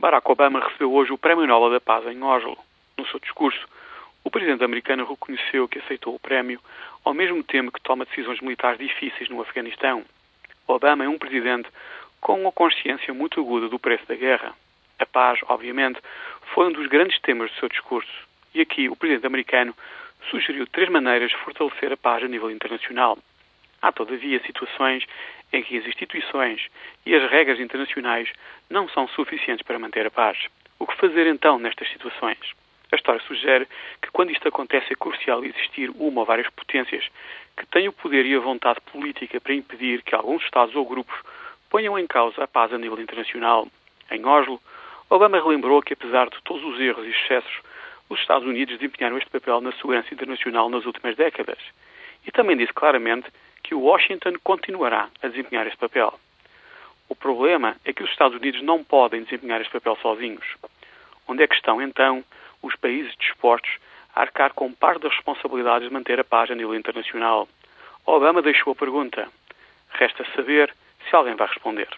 Barack Obama recebeu hoje o Prémio Nobel da Paz em Oslo. No seu discurso, o presidente americano reconheceu que aceitou o prémio ao mesmo tempo que toma decisões militares difíceis no Afeganistão. Obama é um presidente com uma consciência muito aguda do preço da guerra. A paz, obviamente, foi um dos grandes temas do seu discurso. E aqui o presidente americano sugeriu três maneiras de fortalecer a paz a nível internacional. Há, todavia, situações em que as instituições e as regras internacionais não são suficientes para manter a paz. O que fazer então nestas situações? A história sugere que quando isto acontece é crucial existir uma ou várias potências que tenham o poder e a vontade política para impedir que alguns Estados ou grupos ponham em causa a paz a nível internacional. Em Oslo, Obama relembrou que, apesar de todos os erros e excessos, os Estados Unidos desempenharam este papel na segurança internacional nas últimas décadas. E também disse claramente Washington continuará a desempenhar este papel. O problema é que os Estados Unidos não podem desempenhar este papel sozinhos. Onde é que estão, então, os países dispostos a arcar com parte das responsabilidades de manter a paz a nível internacional? Obama deixou a pergunta. Resta saber se alguém vai responder.